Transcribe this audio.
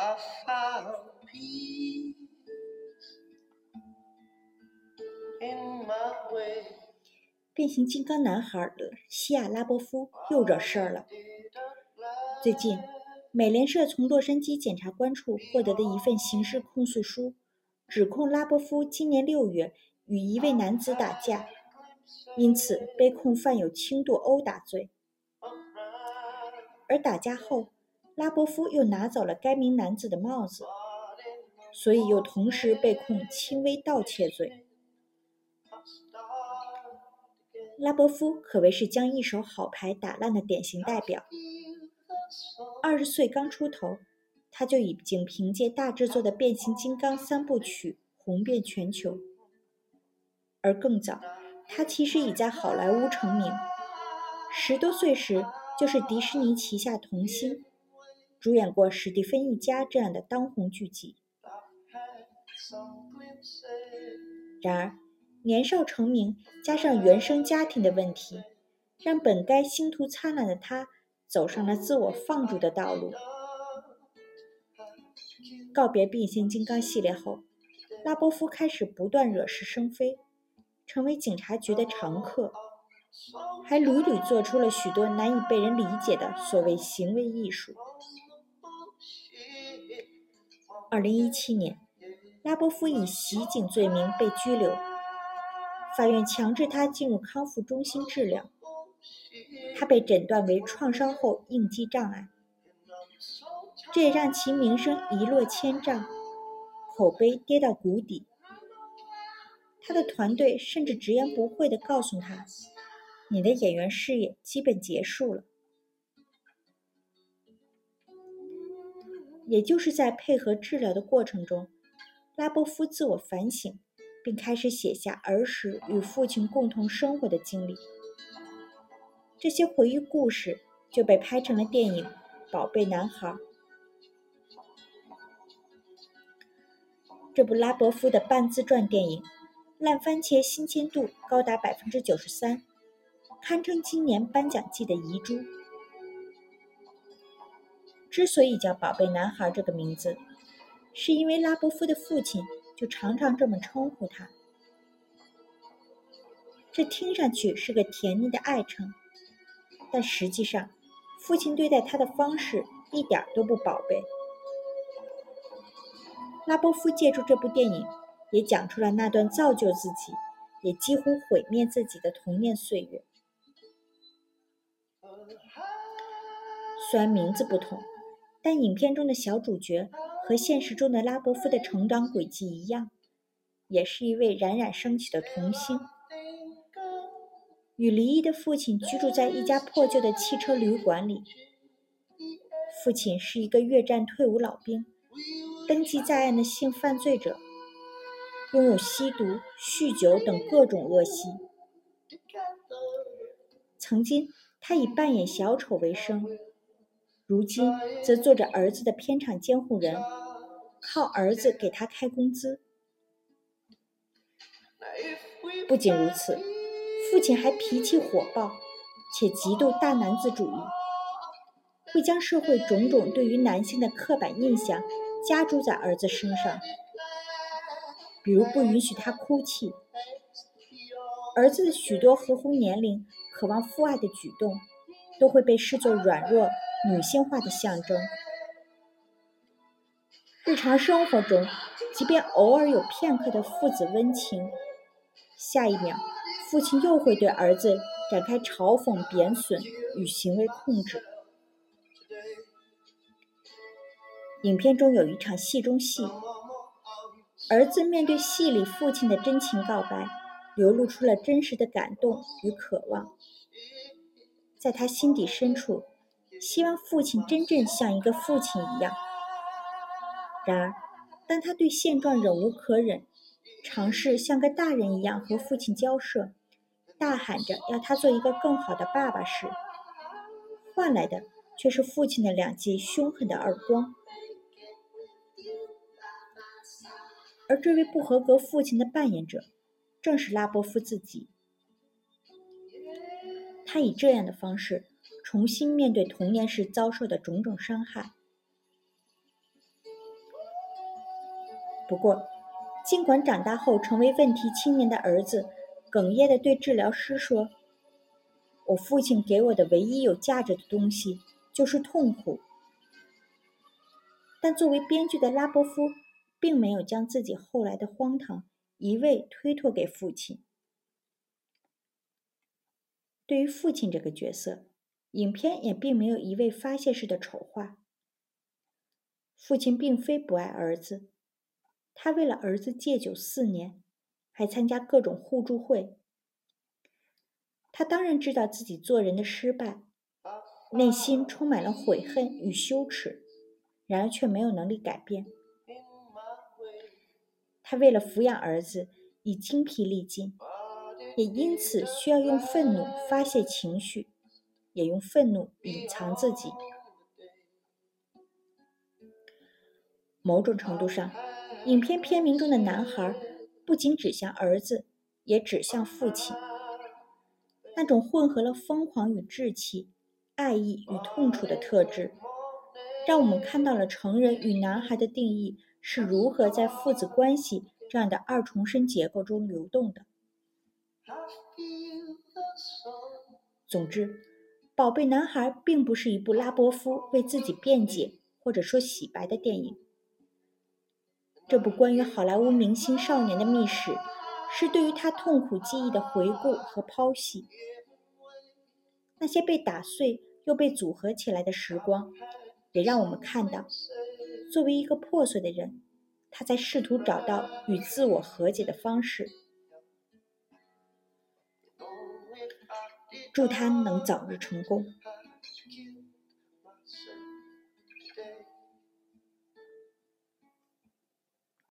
I found peace in my way. 变形金刚男孩儿西亚拉波夫又惹事儿了。最近，美联社从洛杉矶检察官处获得的一份刑事控诉书，指控拉波夫今年六月与一位男子打架，因此被控犯有轻度殴打罪。而打架后，拉波夫又拿走了该名男子的帽子，所以又同时被控轻微盗窃罪。拉波夫可谓是将一手好牌打烂的典型代表。二十岁刚出头，他就已经凭借大制作的《变形金刚》三部曲红遍全球。而更早，他其实已在好莱坞成名。十多岁时，就是迪士尼旗下童星，主演过《史蒂芬一家》这样的当红剧集。然而，年少成名，加上原生家庭的问题，让本该星途灿烂的他走上了自我放逐的道路。告别变形金刚系列后，拉波夫开始不断惹是生非，成为警察局的常客，还屡屡做出了许多难以被人理解的所谓行为艺术。二零一七年，拉波夫以袭警罪名被拘留。法院强制他进入康复中心治疗，他被诊断为创伤后应激障碍，这也让其名声一落千丈，口碑跌到谷底。他的团队甚至直言不讳地告诉他：“你的演员事业基本结束了。”也就是在配合治疗的过程中，拉波夫自我反省。并开始写下儿时与父亲共同生活的经历。这些回忆故事就被拍成了电影《宝贝男孩》。这部拉伯夫的半自传电影，烂番茄新鲜度高达百分之九十三，堪称今年颁奖季的遗珠。之所以叫《宝贝男孩》这个名字，是因为拉伯夫的父亲。就常常这么称呼他，这听上去是个甜蜜的爱称，但实际上，父亲对待他的方式一点都不宝贝。拉波夫借助这部电影，也讲出了那段造就自己，也几乎毁灭自己的童年岁月。虽然名字不同，但影片中的小主角。和现实中的拉伯夫的成长轨迹一样，也是一位冉冉升起的童星。与离异的父亲居住在一家破旧的汽车旅馆里。父亲是一个越战退伍老兵，登记在案的性犯罪者，拥有吸毒、酗酒等各种恶习。曾经，他以扮演小丑为生。如今则做着儿子的片场监护人，靠儿子给他开工资。不仅如此，父亲还脾气火爆，且极度大男子主义，会将社会种种对于男性的刻板印象加诸在儿子身上，比如不允许他哭泣。儿子的许多合乎年龄、渴望父爱的举动，都会被视作软弱。女性化的象征。日常生活中，即便偶尔有片刻的父子温情，下一秒，父亲又会对儿子展开嘲讽、贬损与行为控制。影片中有一场戏中戏，儿子面对戏里父亲的真情告白，流露出了真实的感动与渴望，在他心底深处。希望父亲真正像一个父亲一样。然而，当他对现状忍无可忍，尝试像个大人一样和父亲交涉，大喊着要他做一个更好的爸爸时，换来的却是父亲的两记凶狠的耳光。而这位不合格父亲的扮演者，正是拉波夫自己。他以这样的方式。重新面对童年时遭受的种种伤害。不过，尽管长大后成为问题青年的儿子哽咽地对治疗师说：“我父亲给我的唯一有价值的东西就是痛苦。”但作为编剧的拉波夫并没有将自己后来的荒唐一味推脱给父亲。对于父亲这个角色，影片也并没有一味发泄式的丑化。父亲并非不爱儿子，他为了儿子戒酒四年，还参加各种互助会。他当然知道自己做人的失败，内心充满了悔恨与羞耻，然而却没有能力改变。他为了抚养儿子已精疲力尽，也因此需要用愤怒发泄情绪，也用愤怒隐藏自己。某种程度上，影片片名中的男孩不仅指向儿子，也指向父亲。那种混合了疯狂与稚气、爱意与痛楚的特质，让我们看到了成人与男孩的定义是如何在父子关系这样的二重身结构中流动的。总之，《宝贝男孩》并不是一部拉波夫为自己辩解或者说洗白的电影。这部关于好莱坞明星少年的秘史，是对于他痛苦记忆的回顾和剖析。那些被打碎又被组合起来的时光，也让我们看到，作为一个破碎的人，他在试图找到与自我和解的方式。祝他能早日成功。